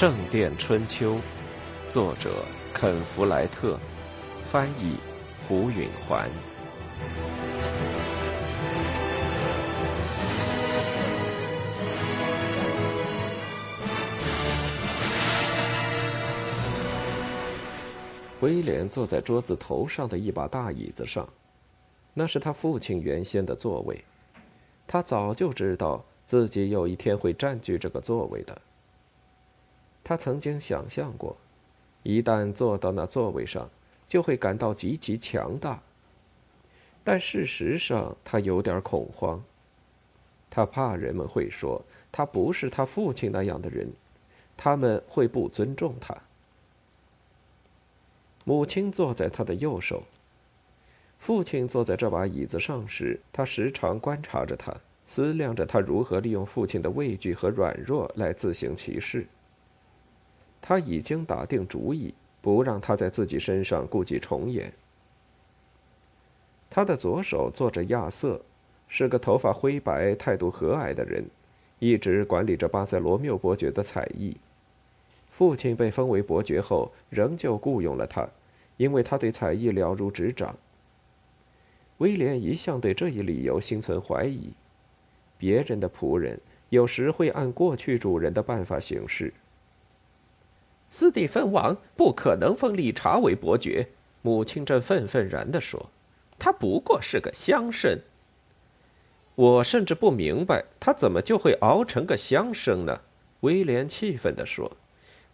圣殿春秋》，作者肯·弗莱特，翻译胡允环。威廉坐在桌子头上的一把大椅子上，那是他父亲原先的座位。他早就知道自己有一天会占据这个座位的。他曾经想象过，一旦坐到那座位上，就会感到极其强大。但事实上，他有点恐慌。他怕人们会说他不是他父亲那样的人，他们会不尊重他。母亲坐在他的右手。父亲坐在这把椅子上时，他时常观察着他，思量着他如何利用父亲的畏惧和软弱来自行其事。他已经打定主意，不让他在自己身上故伎重演。他的左手坐着亚瑟，是个头发灰白、态度和蔼的人，一直管理着巴塞罗缪伯爵的才艺。父亲被封为伯爵后，仍旧雇佣了他。因为他对才艺了如指掌，威廉一向对这一理由心存怀疑。别人的仆人有时会按过去主人的办法行事。斯蒂芬王不可能封理查为伯爵，母亲正愤愤然地说：“他不过是个乡绅。”我甚至不明白他怎么就会熬成个乡绅呢？威廉气愤地说：“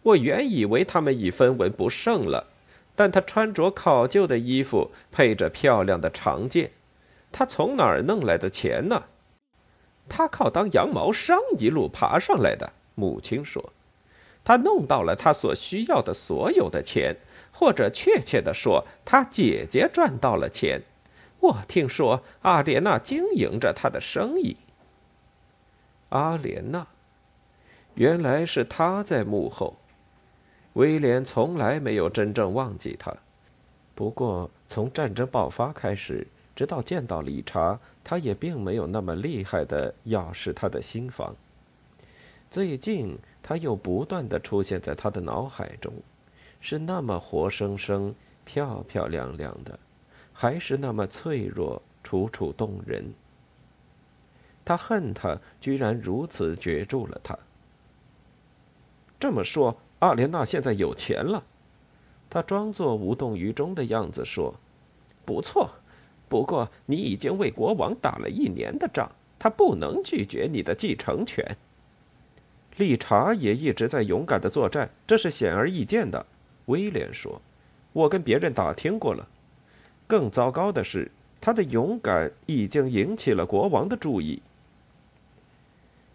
我原以为他们已分文不剩了。”但他穿着考究的衣服，配着漂亮的长剑，他从哪儿弄来的钱呢？他靠当羊毛商一路爬上来的。母亲说，他弄到了他所需要的所有的钱，或者确切的说，他姐姐赚到了钱。我听说阿莲娜经营着他的生意。阿莲娜，原来是他在幕后。威廉从来没有真正忘记他，不过从战争爆发开始，直到见到理查，他也并没有那么厉害的要视他的心房。最近，他又不断的出现在他的脑海中，是那么活生生、漂漂亮亮的，还是那么脆弱、楚楚动人。他恨他居然如此攫住了他。这么说。阿莲娜现在有钱了，他装作无动于衷的样子说：“不错，不过你已经为国王打了一年的仗，他不能拒绝你的继承权。”理查也一直在勇敢的作战，这是显而易见的。威廉说：“我跟别人打听过了。更糟糕的是，他的勇敢已经引起了国王的注意。”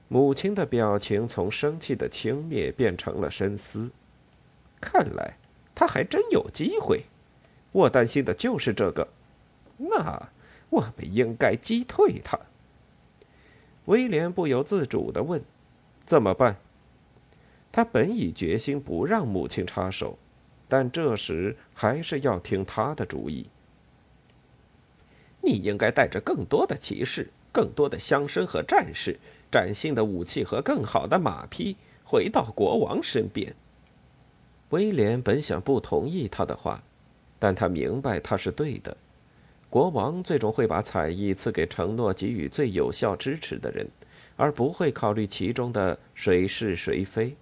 母亲的表情从生气的轻蔑变成了深思。看来他还真有机会。我担心的就是这个。那我们应该击退他。威廉不由自主的问：“怎么办？”他本已决心不让母亲插手，但这时还是要听他的主意。你应该带着更多的骑士，更多的乡绅和战士。崭新的武器和更好的马匹回到国王身边。威廉本想不同意他的话，但他明白他是对的。国王最终会把彩艺赐给承诺给予最有效支持的人，而不会考虑其中的谁是谁非。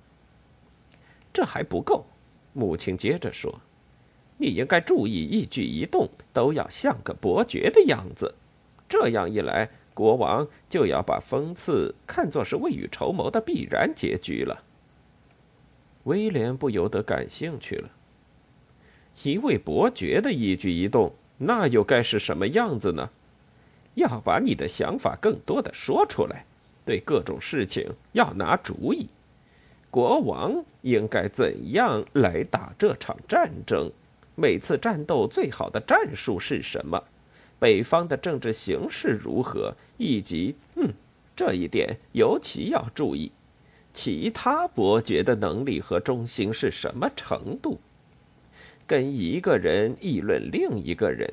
这还不够，母亲接着说：“你应该注意一举一动都要像个伯爵的样子，这样一来。”国王就要把封刺看作是未雨绸缪的必然结局了。威廉不由得感兴趣了。一位伯爵的一举一动，那又该是什么样子呢？要把你的想法更多的说出来，对各种事情要拿主意。国王应该怎样来打这场战争？每次战斗最好的战术是什么？北方的政治形势如何？以及，嗯，这一点尤其要注意，其他伯爵的能力和忠心是什么程度？跟一个人议论另一个人，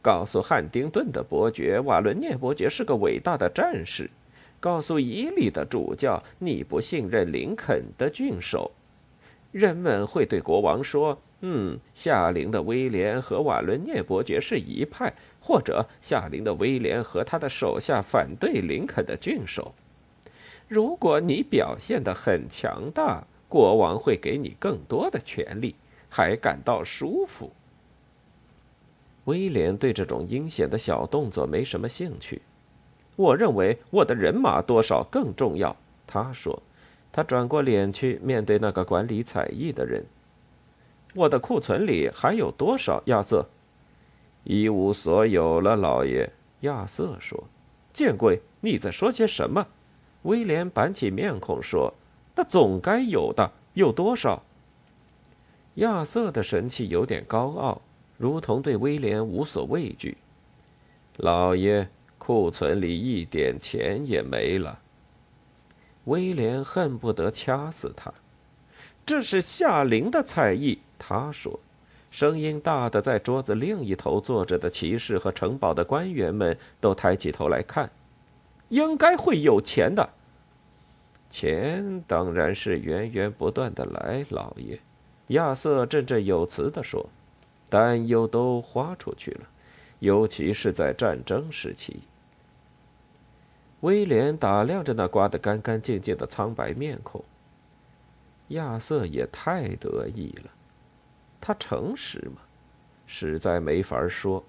告诉汉丁顿的伯爵瓦伦涅伯爵是个伟大的战士，告诉伊利的主教你不信任林肯的郡守，人们会对国王说：“嗯，夏林的威廉和瓦伦涅伯爵是一派，或者夏林的威廉和他的手下反对林肯的郡守。”如果你表现得很强大，国王会给你更多的权利，还感到舒服。威廉对这种阴险的小动作没什么兴趣。我认为我的人马多少更重要，他说。他转过脸去面对那个管理彩艺的人。我的库存里还有多少？亚瑟，一无所有了，老爷。亚瑟说。见鬼！你在说些什么？威廉板起面孔说：“那总该有的，有多少？”亚瑟的神气有点高傲，如同对威廉无所畏惧。老爷，库存里一点钱也没了。威廉恨不得掐死他。这是夏琳的才艺，他说，声音大的，在桌子另一头坐着的骑士和城堡的官员们都抬起头来看。应该会有钱的。钱当然是源源不断的来，老爷。亚瑟振振有词地说：“但又都花出去了，尤其是在战争时期。”威廉打量着那刮得干干净净的苍白面孔。亚瑟也太得意了，他诚实吗？实在没法说。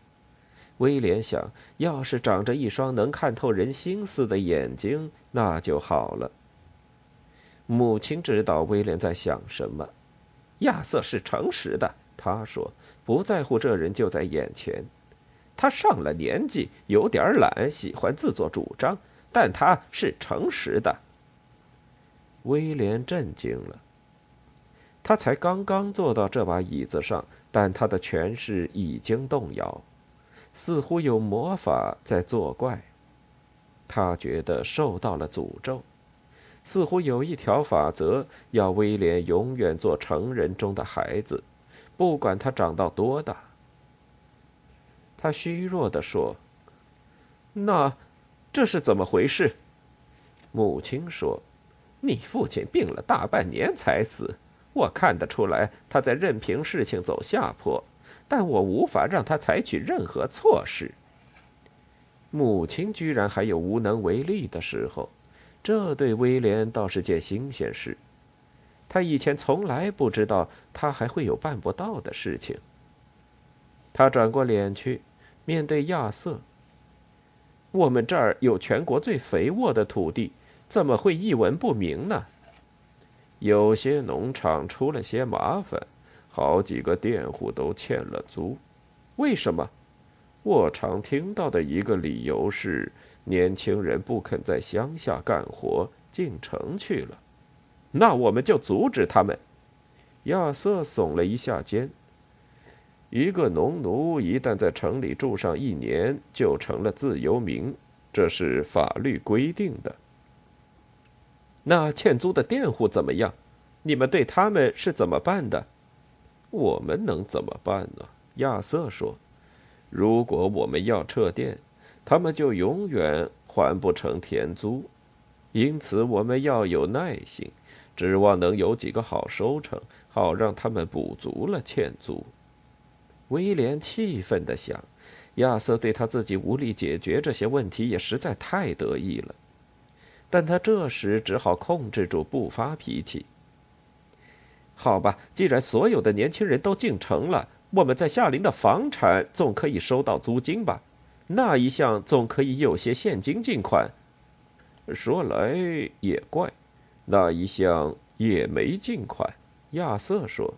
威廉想，要是长着一双能看透人心思的眼睛，那就好了。母亲知道威廉在想什么。亚瑟是诚实的，他说，不在乎这人就在眼前。他上了年纪，有点懒，喜欢自作主张，但他是诚实的。威廉震惊了。他才刚刚坐到这把椅子上，但他的权势已经动摇。似乎有魔法在作怪，他觉得受到了诅咒，似乎有一条法则要威廉永远做成人中的孩子，不管他长到多大。他虚弱地说：“那这是怎么回事？”母亲说：“你父亲病了大半年才死，我看得出来他在任凭事情走下坡。”但我无法让他采取任何措施。母亲居然还有无能为力的时候，这对威廉倒是件新鲜事。他以前从来不知道他还会有办不到的事情。他转过脸去，面对亚瑟：“我们这儿有全国最肥沃的土地，怎么会一文不名呢？有些农场出了些麻烦。”好几个佃户都欠了租，为什么？我常听到的一个理由是，年轻人不肯在乡下干活，进城去了。那我们就阻止他们。亚瑟耸了一下肩。一个农奴一旦在城里住上一年，就成了自由民，这是法律规定的。那欠租的佃户怎么样？你们对他们是怎么办的？我们能怎么办呢？亚瑟说：“如果我们要撤店，他们就永远还不成田租。因此，我们要有耐心，指望能有几个好收成，好让他们补足了欠租。”威廉气愤地想：“亚瑟对他自己无力解决这些问题也实在太得意了。”但他这时只好控制住不发脾气。好吧，既然所有的年轻人都进城了，我们在夏林的房产总可以收到租金吧？那一项总可以有些现金进款。说来也怪，那一项也没进款。亚瑟说：“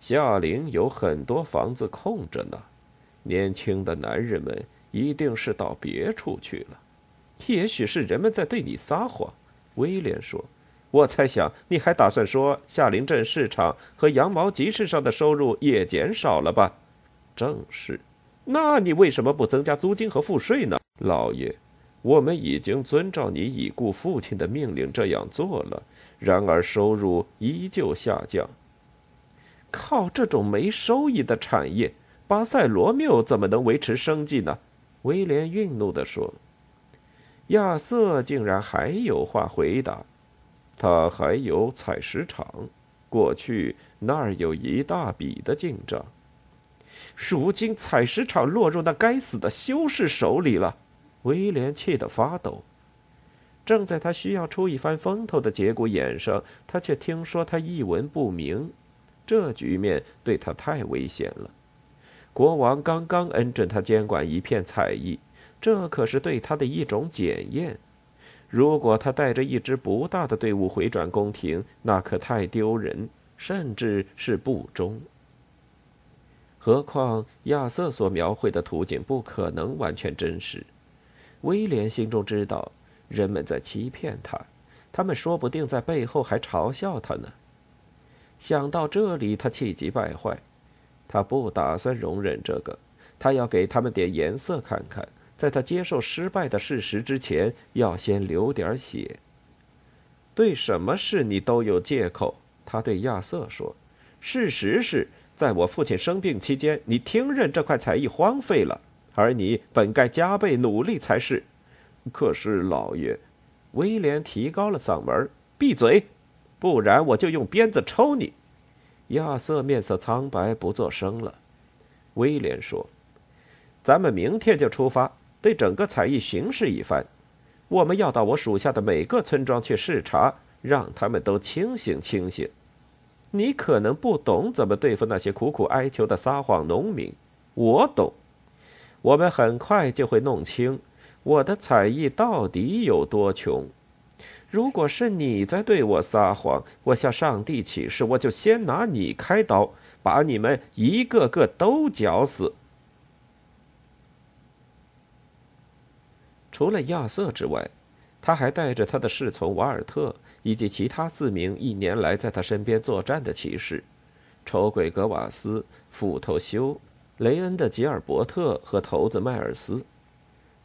夏林有很多房子空着呢，年轻的男人们一定是到别处去了。也许是人们在对你撒谎。”威廉说。我猜想，你还打算说夏林镇市场和羊毛集市上的收入也减少了吧？正是。那你为什么不增加租金和赋税呢，老爷？我们已经遵照你已故父亲的命令这样做了，然而收入依旧下降。靠这种没收益的产业，巴塞罗缪怎么能维持生计呢？威廉愠怒地说。亚瑟竟然还有话回答。他还有采石场，过去那儿有一大笔的进账。如今采石场落入那该死的修士手里了，威廉气得发抖。正在他需要出一番风头的节骨眼上，他却听说他一文不名。这局面对他太危险了。国王刚刚恩准他监管一片采邑，这可是对他的一种检验。如果他带着一支不大的队伍回转宫廷，那可太丢人，甚至是不忠。何况亚瑟所描绘的图景不可能完全真实。威廉心中知道，人们在欺骗他，他们说不定在背后还嘲笑他呢。想到这里，他气急败坏。他不打算容忍这个，他要给他们点颜色看看。在他接受失败的事实之前，要先流点血。对什么事你都有借口，他对亚瑟说：“事实是在我父亲生病期间，你听任这块才艺荒废了，而你本该加倍努力才是。”可是，老爷，威廉提高了嗓门：“闭嘴！”不然我就用鞭子抽你！亚瑟面色苍白，不作声了。威廉说：“咱们明天就出发，对整个采邑巡视一番。我们要到我属下的每个村庄去视察，让他们都清醒清醒。你可能不懂怎么对付那些苦苦哀求的撒谎农民，我懂。我们很快就会弄清我的采邑到底有多穷。”如果是你在对我撒谎，我向上帝起誓，我就先拿你开刀，把你们一个个都绞死。除了亚瑟之外，他还带着他的侍从瓦尔特以及其他四名一年来在他身边作战的骑士：丑鬼格瓦斯、斧头修、雷恩的吉尔伯特和头子迈尔斯。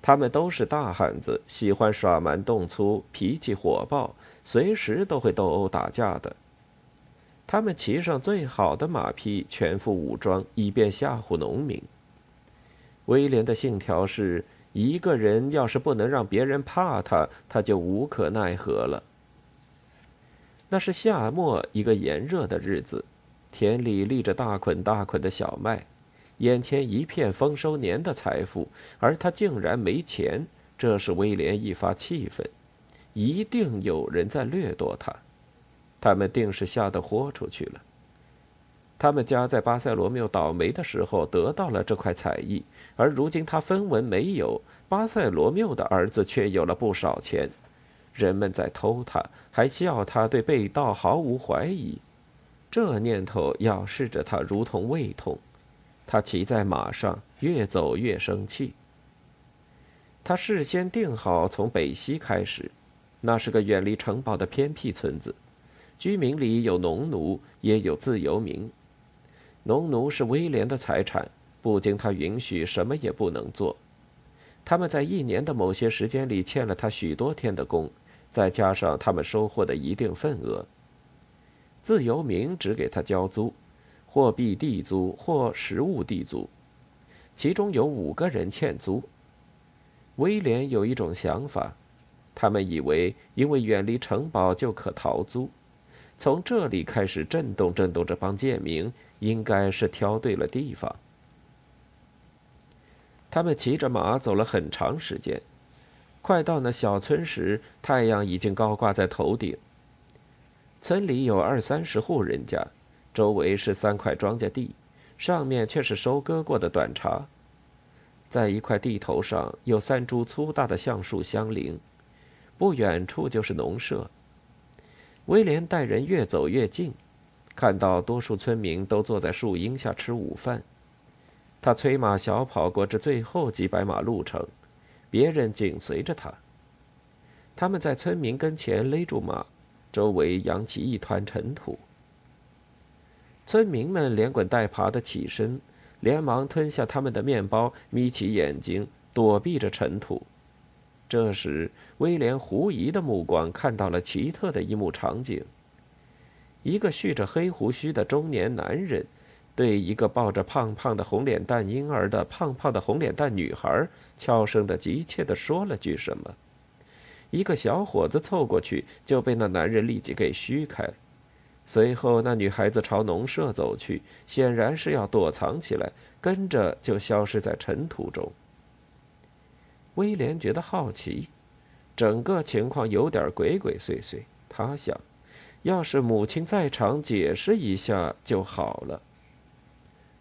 他们都是大汉子，喜欢耍蛮动粗，脾气火爆，随时都会斗殴打架的。他们骑上最好的马匹，全副武装，以便吓唬农民。威廉的信条是：一个人要是不能让别人怕他，他就无可奈何了。那是夏末一个炎热的日子，田里立着大捆大捆的小麦。眼前一片丰收年的财富，而他竟然没钱，这使威廉一发气愤。一定有人在掠夺他，他们定是吓得豁出去了。他们家在巴塞罗缪倒霉的时候得到了这块彩艺，而如今他分文没有，巴塞罗缪的儿子却有了不少钱。人们在偷他，还笑他对被盗毫无怀疑。这念头咬噬着他，如同胃痛。他骑在马上，越走越生气。他事先定好从北西开始，那是个远离城堡的偏僻村子，居民里有农奴，也有自由民。农奴是威廉的财产，不经他允许，什么也不能做。他们在一年的某些时间里欠了他许多天的工，再加上他们收获的一定份额。自由民只给他交租。货币地租或实物地租，其中有五个人欠租。威廉有一种想法，他们以为因为远离城堡就可逃租，从这里开始震动震动这帮贱民，应该是挑对了地方。他们骑着马走了很长时间，快到那小村时，太阳已经高挂在头顶。村里有二三十户人家。周围是三块庄稼地，上面却是收割过的短茬。在一块地头上有三株粗大的橡树相邻，不远处就是农舍。威廉带人越走越近，看到多数村民都坐在树荫下吃午饭。他催马小跑过这最后几百码路程，别人紧随着他。他们在村民跟前勒住马，周围扬起一团尘土。村民们连滚带爬的起身，连忙吞下他们的面包，眯起眼睛躲避着尘土。这时，威廉狐疑的目光看到了奇特的一幕场景：一个蓄着黑胡须的中年男人，对一个抱着胖胖的红脸蛋婴儿的胖胖的红脸蛋女孩，悄声的、急切的说了句什么。一个小伙子凑过去，就被那男人立即给虚开。随后，那女孩子朝农舍走去，显然是要躲藏起来，跟着就消失在尘土中。威廉觉得好奇，整个情况有点鬼鬼祟祟。他想，要是母亲在场，解释一下就好了。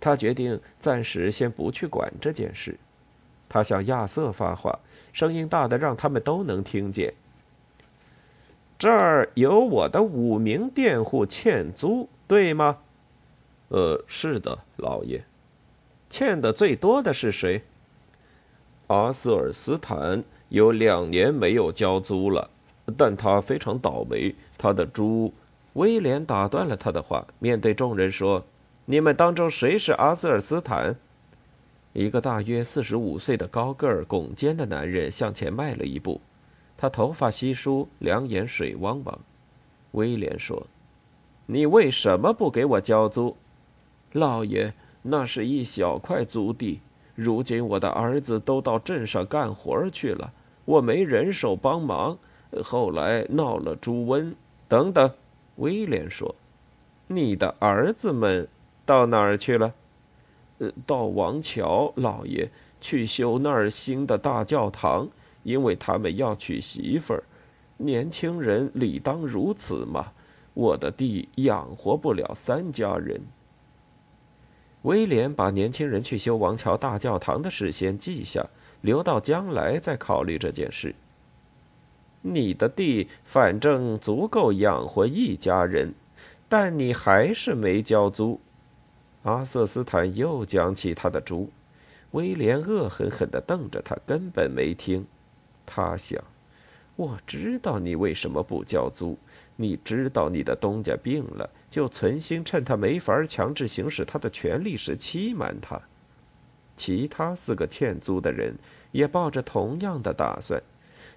他决定暂时先不去管这件事。他向亚瑟发话，声音大的让他们都能听见。这儿有我的五名佃户欠租，对吗？呃，是的，老爷。欠的最多的是谁？阿瑟尔斯坦有两年没有交租了，但他非常倒霉，他的猪。威廉打断了他的话，面对众人说：“你们当中谁是阿瑟尔斯坦？”一个大约四十五岁的高个儿、拱肩的男人向前迈了一步，他头发稀疏，两眼水汪汪。威廉说：“你为什么不给我交租？”老爷，那是一小块租地，如今我的儿子都到镇上干活去了，我没人手帮忙。后来闹了猪瘟，等等。威廉说：“你的儿子们到哪儿去了？”呃，到王桥老爷去修那儿新的大教堂，因为他们要娶媳妇儿。年轻人理当如此嘛。我的地养活不了三家人。威廉把年轻人去修王桥大教堂的事先记下，留到将来再考虑这件事。你的地反正足够养活一家人，但你还是没交租。阿瑟斯坦又讲起他的猪，威廉恶狠狠地瞪着他，根本没听。他想：“我知道你为什么不交租，你知道你的东家病了，就存心趁他没法强制行使他的权利时欺瞒他。其他四个欠租的人也抱着同样的打算，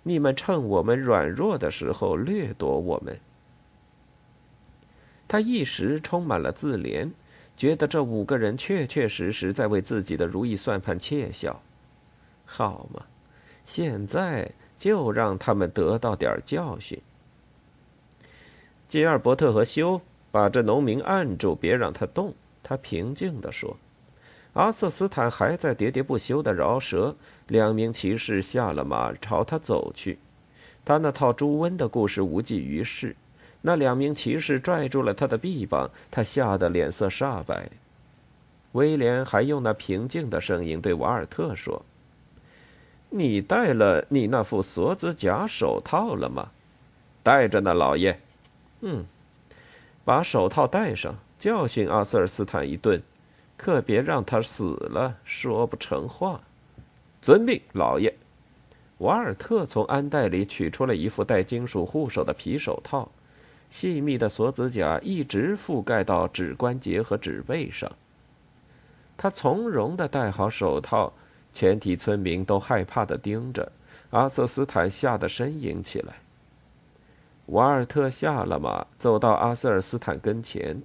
你们趁我们软弱的时候掠夺我们。”他一时充满了自怜。觉得这五个人确确实实在为自己的如意算盘窃笑，好嘛，现在就让他们得到点教训。吉尔伯特和修把这农民按住，别让他动。他平静地说：“阿瑟斯坦还在喋喋不休地饶舌。”两名骑士下了马，朝他走去。他那套朱温的故事无济于事。那两名骑士拽住了他的臂膀，他吓得脸色煞白。威廉还用那平静的声音对瓦尔特说：“你戴了你那副锁子甲手套了吗？”“戴着呢，老爷。”“嗯，把手套戴上，教训阿瑟尔斯坦一顿，可别让他死了，说不成话。”“遵命，老爷。”瓦尔特从鞍袋里取出了一副带金属护手的皮手套。细密的锁子甲一直覆盖到指关节和指背上。他从容地戴好手套，全体村民都害怕地盯着阿瑟斯坦，吓得呻吟起来。瓦尔特下了马，走到阿瑟尔斯坦跟前，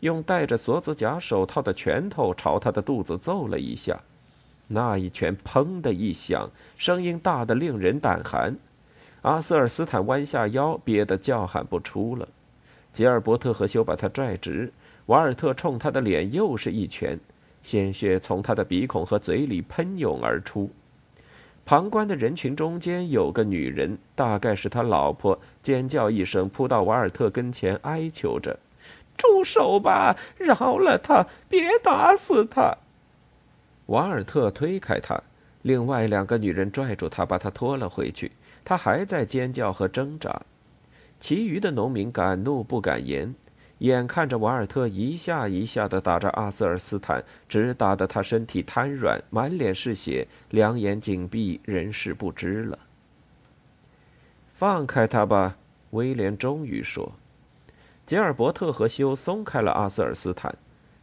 用戴着锁子甲手套的拳头朝他的肚子揍了一下。那一拳“砰”的一响，声音大得令人胆寒。阿瑟尔斯坦弯下腰，憋得叫喊不出了。吉尔伯特和修把他拽直，瓦尔特冲他的脸又是一拳，鲜血从他的鼻孔和嘴里喷涌而出。旁观的人群中间有个女人，大概是他老婆，尖叫一声，扑到瓦尔特跟前，哀求着：“住手吧，饶了他，别打死他。”瓦尔特推开他，另外两个女人拽住他，把他拖了回去。他还在尖叫和挣扎，其余的农民敢怒不敢言，眼看着瓦尔特一下一下的打着阿瑟尔斯坦，直打得他身体瘫软，满脸是血，两眼紧闭，人事不知了。放开他吧，威廉终于说。吉尔伯特和修松开了阿瑟尔斯坦，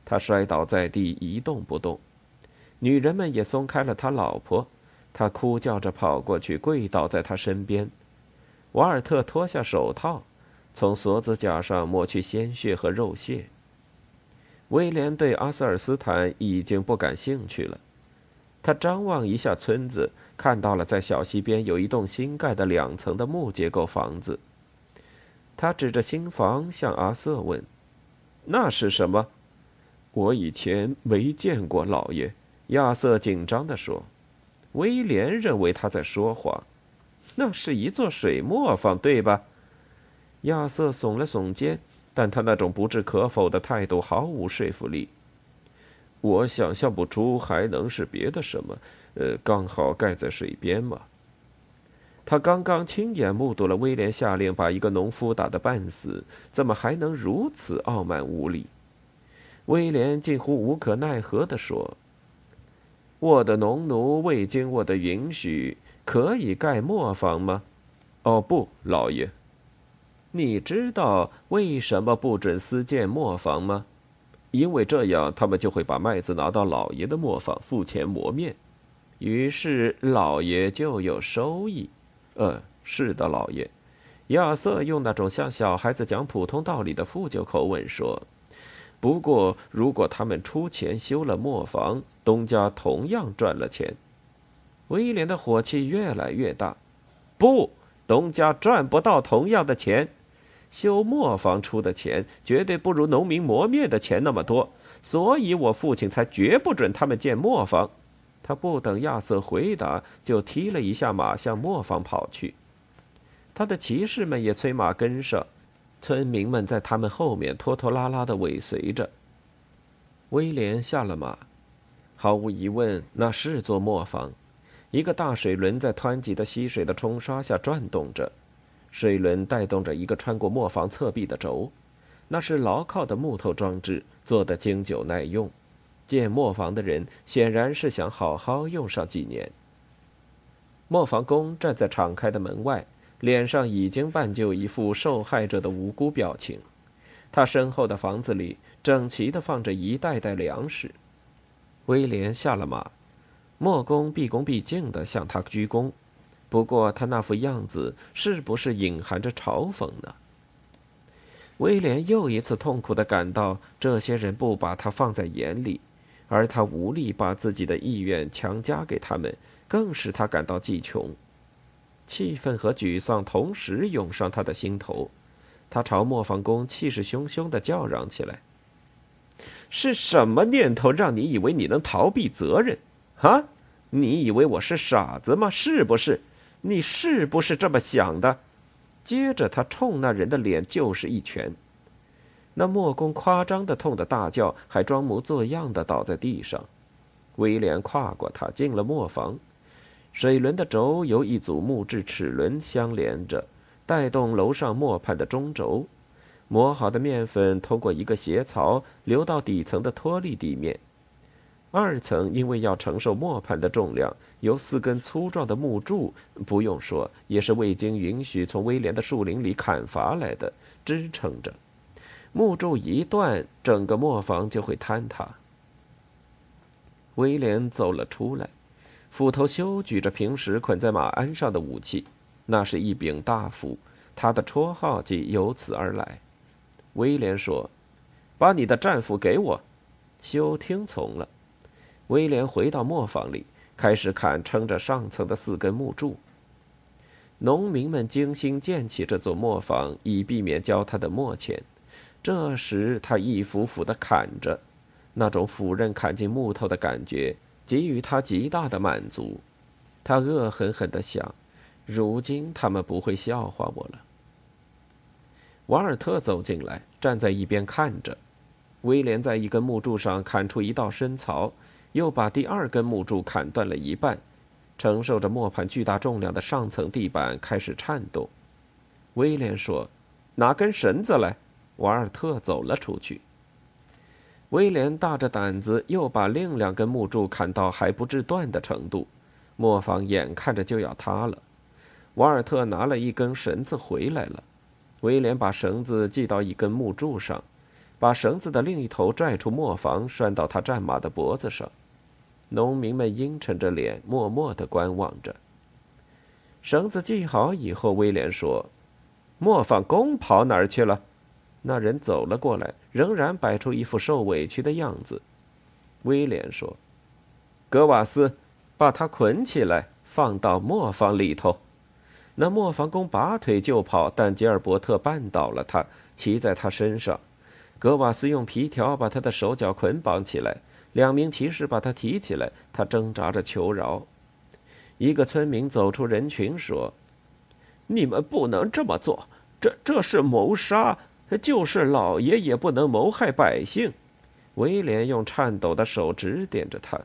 他摔倒在地一动不动，女人们也松开了他老婆。他哭叫着跑过去，跪倒在他身边。瓦尔特脱下手套，从锁子甲上抹去鲜血和肉屑。威廉对阿瑟尔斯坦已经不感兴趣了。他张望一下村子，看到了在小溪边有一栋新盖的两层的木结构房子。他指着新房向阿瑟问：“那是什么？我以前没见过老爷。亚瑟紧张地说。威廉认为他在说谎。那是一座水磨坊，对吧？亚瑟耸了耸肩，但他那种不置可否的态度毫无说服力。我想象不出还能是别的什么。呃，刚好盖在水边嘛。他刚刚亲眼目睹了威廉下令把一个农夫打得半死，怎么还能如此傲慢无礼？威廉近乎无可奈何地说：“我的农奴未经我的允许，可以盖磨坊吗？”“哦，不，老爷。”“你知道为什么不准私建磨坊吗？”“因为这样，他们就会把麦子拿到老爷的磨坊付钱磨面。”于是老爷就有收益。嗯，是的，老爷。亚瑟用那种像小孩子讲普通道理的富旧口吻说：“不过，如果他们出钱修了磨坊，东家同样赚了钱。”威廉的火气越来越大。不，东家赚不到同样的钱。修磨坊出的钱绝对不如农民磨面的钱那么多，所以我父亲才绝不准他们建磨坊。他不等亚瑟回答，就踢了一下马，向磨坊跑去。他的骑士们也催马跟上，村民们在他们后面拖拖拉拉的尾随着。威廉下了马，毫无疑问，那是座磨坊。一个大水轮在湍急的溪水的冲刷下转动着，水轮带动着一个穿过磨坊侧壁的轴，那是牢靠的木头装置，做得经久耐用。建磨坊的人显然是想好好用上几年。磨坊工站在敞开的门外，脸上已经扮就一副受害者的无辜表情。他身后的房子里整齐地放着一袋袋粮食。威廉下了马，磨工毕恭毕敬地向他鞠躬，不过他那副样子是不是隐含着嘲讽呢？威廉又一次痛苦地感到这些人不把他放在眼里。而他无力把自己的意愿强加给他们，更使他感到既穷。气愤和沮丧同时涌上他的心头，他朝磨坊工气势汹汹地叫嚷起来：“是什么念头让你以为你能逃避责任？啊，你以为我是傻子吗？是不是？你是不是这么想的？”接着，他冲那人的脸就是一拳。那莫工夸张的痛的大叫，还装模作样的倒在地上。威廉跨过他，进了磨坊。水轮的轴由一组木质齿轮相连着，带动楼上磨盘的中轴。磨好的面粉通过一个斜槽流到底层的脱力地面。二层因为要承受磨盘的重量，由四根粗壮的木柱，不用说，也是未经允许从威廉的树林里砍伐来的，支撑着。木柱一断，整个磨坊就会坍塌。威廉走了出来，斧头修举着平时捆在马鞍上的武器，那是一柄大斧，他的绰号即由此而来。威廉说：“把你的战斧给我。”修听从了。威廉回到磨坊里，开始砍撑着上层的四根木柱。农民们精心建起这座磨坊，以避免交他的磨钱。这时，他一斧斧的砍着，那种斧刃砍进木头的感觉给予他极大的满足。他恶狠狠地想：如今他们不会笑话我了。瓦尔特走进来，站在一边看着。威廉在一根木柱上砍出一道深槽，又把第二根木柱砍断了一半。承受着磨盘巨大重量的上层地板开始颤动。威廉说：“拿根绳子来。”瓦尔特走了出去。威廉大着胆子又把另两根木柱砍到还不至断的程度，磨坊眼看着就要塌了。瓦尔特拿了一根绳子回来了。威廉把绳子系到一根木柱上，把绳子的另一头拽出磨坊，拴到他战马的脖子上。农民们阴沉着脸，默默地观望着。绳子系好以后，威廉说：“磨坊工跑哪儿去了？”那人走了过来，仍然摆出一副受委屈的样子。威廉说：“格瓦斯，把他捆起来，放到磨坊里头。”那磨坊工拔腿就跑，但吉尔伯特绊倒了他，骑在他身上。格瓦斯用皮条把他的手脚捆绑起来，两名骑士把他提起来，他挣扎着求饶。一个村民走出人群说：“你们不能这么做，这这是谋杀，就是老爷也不能谋害百姓。”威廉用颤抖的手指点着他：“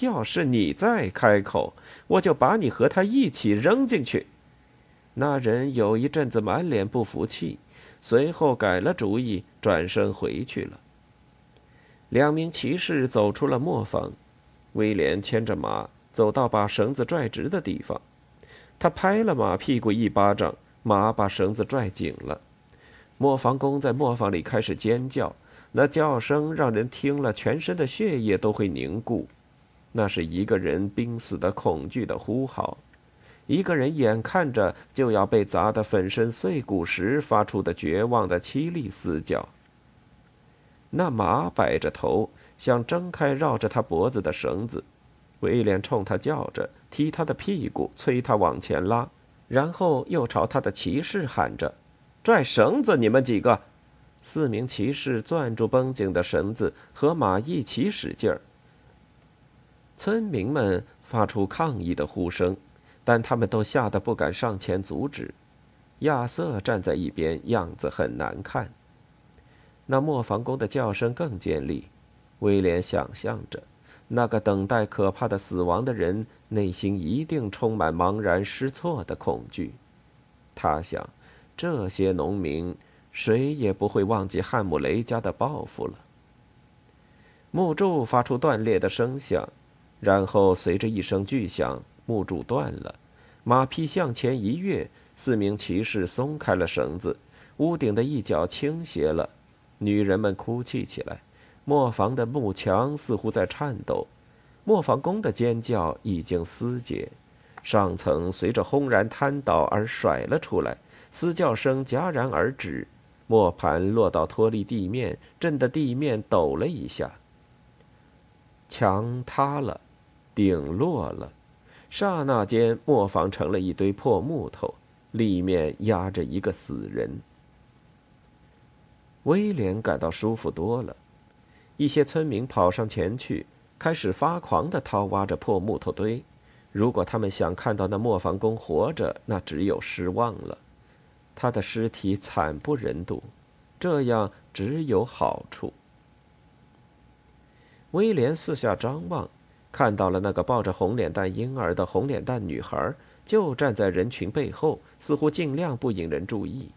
要是你再开口，我就把你和他一起扔进去。”那人有一阵子满脸不服气，随后改了主意，转身回去了。两名骑士走出了磨坊，威廉牵着马走到把绳子拽直的地方，他拍了马屁股一巴掌，马把绳子拽紧了。磨坊工在磨坊里开始尖叫，那叫声让人听了全身的血液都会凝固，那是一个人濒死的恐惧的呼号。一个人眼看着就要被砸得粉身碎骨时发出的绝望的凄厉嘶叫。那马摆着头，想挣开绕着他脖子的绳子。威廉冲他叫着，踢他的屁股，催他往前拉，然后又朝他的骑士喊着：“拽绳子，你们几个！”四名骑士攥住绷紧的绳子，和马一起使劲儿。村民们发出抗议的呼声。但他们都吓得不敢上前阻止。亚瑟站在一边，样子很难看。那磨坊工的叫声更尖利。威廉想象着，那个等待可怕的死亡的人内心一定充满茫然失措的恐惧。他想，这些农民谁也不会忘记汉姆雷家的报复了。木柱发出断裂的声响，然后随着一声巨响。木柱断了，马匹向前一跃，四名骑士松开了绳子，屋顶的一角倾斜了，女人们哭泣起来，磨坊的木墙似乎在颤抖，磨坊工的尖叫已经撕解，上层随着轰然瘫倒而甩了出来，嘶叫声戛然而止，磨盘落到脱离地面，震得地面抖了一下，墙塌了，顶落了。刹那间，磨坊成了一堆破木头，里面压着一个死人。威廉感到舒服多了。一些村民跑上前去，开始发狂地掏挖着破木头堆。如果他们想看到那磨坊工活着，那只有失望了。他的尸体惨不忍睹，这样只有好处。威廉四下张望。看到了那个抱着红脸蛋婴儿的红脸蛋女孩，就站在人群背后，似乎尽量不引人注意。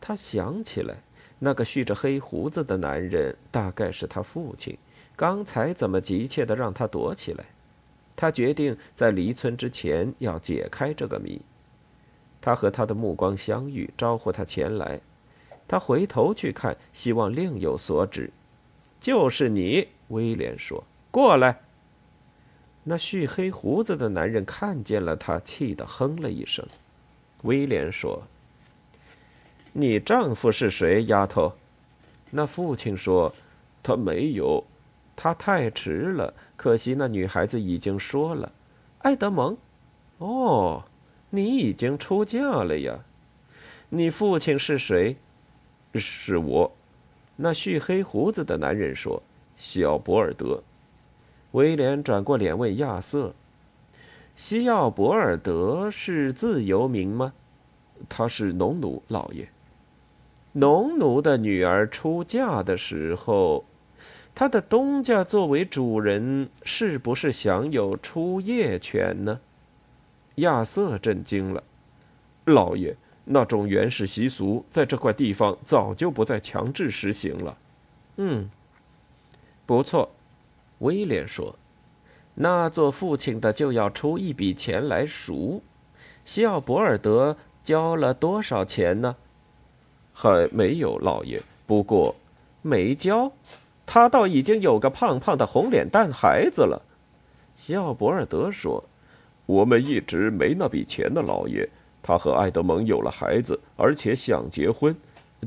他想起来，那个蓄着黑胡子的男人大概是他父亲，刚才怎么急切的让他躲起来？他决定在离村之前要解开这个谜。他和他的目光相遇，招呼他前来。他回头去看，希望另有所指。就是你，威廉说。过来。那蓄黑胡子的男人看见了他，气得哼了一声。威廉说：“你丈夫是谁，丫头？”那父亲说：“他没有，他太迟了。可惜那女孩子已经说了，爱德蒙。哦，你已经出嫁了呀？你父亲是谁？是我。”那蓄黑胡子的男人说：“小博尔德。”威廉转过脸问亚瑟：“西奥博尔德是自由民吗？他是农奴，老爷。农奴的女儿出嫁的时候，他的东家作为主人，是不是享有出夜权呢？”亚瑟震惊了：“老爷，那种原始习俗在这块地方早就不再强制实行了。”嗯，不错。威廉说：“那做父亲的就要出一笔钱来赎。西奥博尔德交了多少钱呢？还没有，老爷。不过没交，他倒已经有个胖胖的红脸蛋孩子了。”西奥博尔德说：“我们一直没那笔钱的，老爷。他和爱德蒙有了孩子，而且想结婚，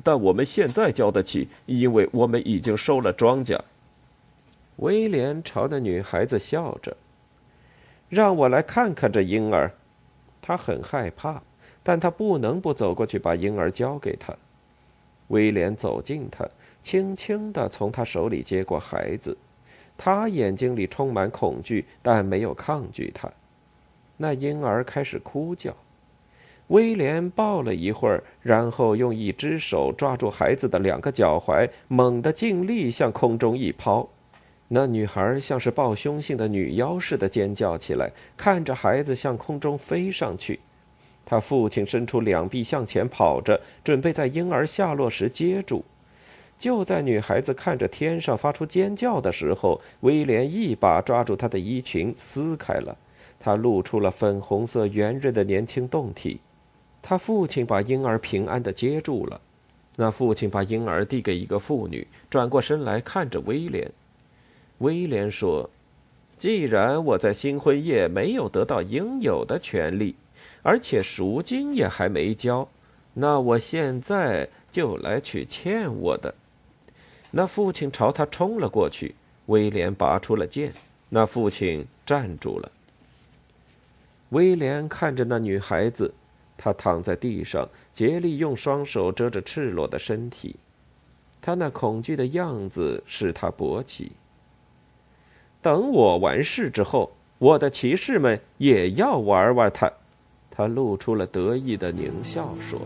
但我们现在交得起，因为我们已经收了庄稼。”威廉朝那女孩子笑着，让我来看看这婴儿。他很害怕，但他不能不走过去把婴儿交给他。威廉走近他，轻轻地从他手里接过孩子。他眼睛里充满恐惧，但没有抗拒他。那婴儿开始哭叫。威廉抱了一会儿，然后用一只手抓住孩子的两个脚踝，猛地尽力向空中一抛。那女孩像是抱凶性的女妖似的尖叫起来，看着孩子向空中飞上去。他父亲伸出两臂向前跑着，准备在婴儿下落时接住。就在女孩子看着天上发出尖叫的时候，威廉一把抓住她的衣裙，撕开了，她露出了粉红色圆润的年轻胴体。他父亲把婴儿平安地接住了。那父亲把婴儿递给一个妇女，转过身来看着威廉。威廉说：“既然我在新婚夜没有得到应有的权利，而且赎金也还没交，那我现在就来取欠我的。”那父亲朝他冲了过去，威廉拔出了剑。那父亲站住了。威廉看着那女孩子。他躺在地上，竭力用双手遮着赤裸的身体。他那恐惧的样子使他勃起。等我完事之后，我的骑士们也要玩玩他。他露出了得意的狞笑，说。